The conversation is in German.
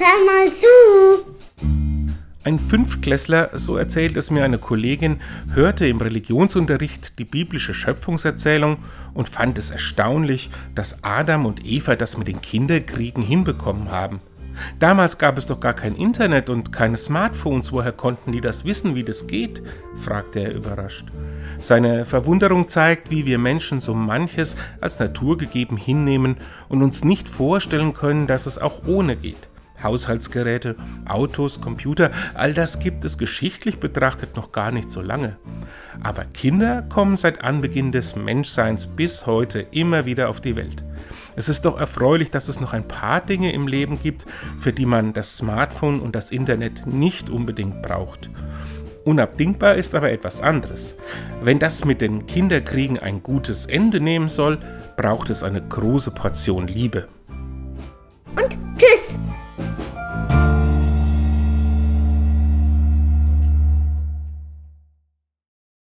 hör mal zu. Ein Fünftklässler, so erzählt es mir eine Kollegin, hörte im Religionsunterricht die biblische Schöpfungserzählung und fand es erstaunlich, dass Adam und Eva das mit den Kinderkriegen hinbekommen haben. Damals gab es doch gar kein Internet und keine Smartphones, woher konnten die das wissen, wie das geht? fragte er überrascht. Seine Verwunderung zeigt, wie wir Menschen so manches als naturgegeben hinnehmen und uns nicht vorstellen können, dass es auch ohne geht. Haushaltsgeräte, Autos, Computer, all das gibt es geschichtlich betrachtet noch gar nicht so lange. Aber Kinder kommen seit Anbeginn des Menschseins bis heute immer wieder auf die Welt. Es ist doch erfreulich, dass es noch ein paar Dinge im Leben gibt, für die man das Smartphone und das Internet nicht unbedingt braucht. Unabdingbar ist aber etwas anderes. Wenn das mit den Kinderkriegen ein gutes Ende nehmen soll, braucht es eine große Portion Liebe. Und tschüss.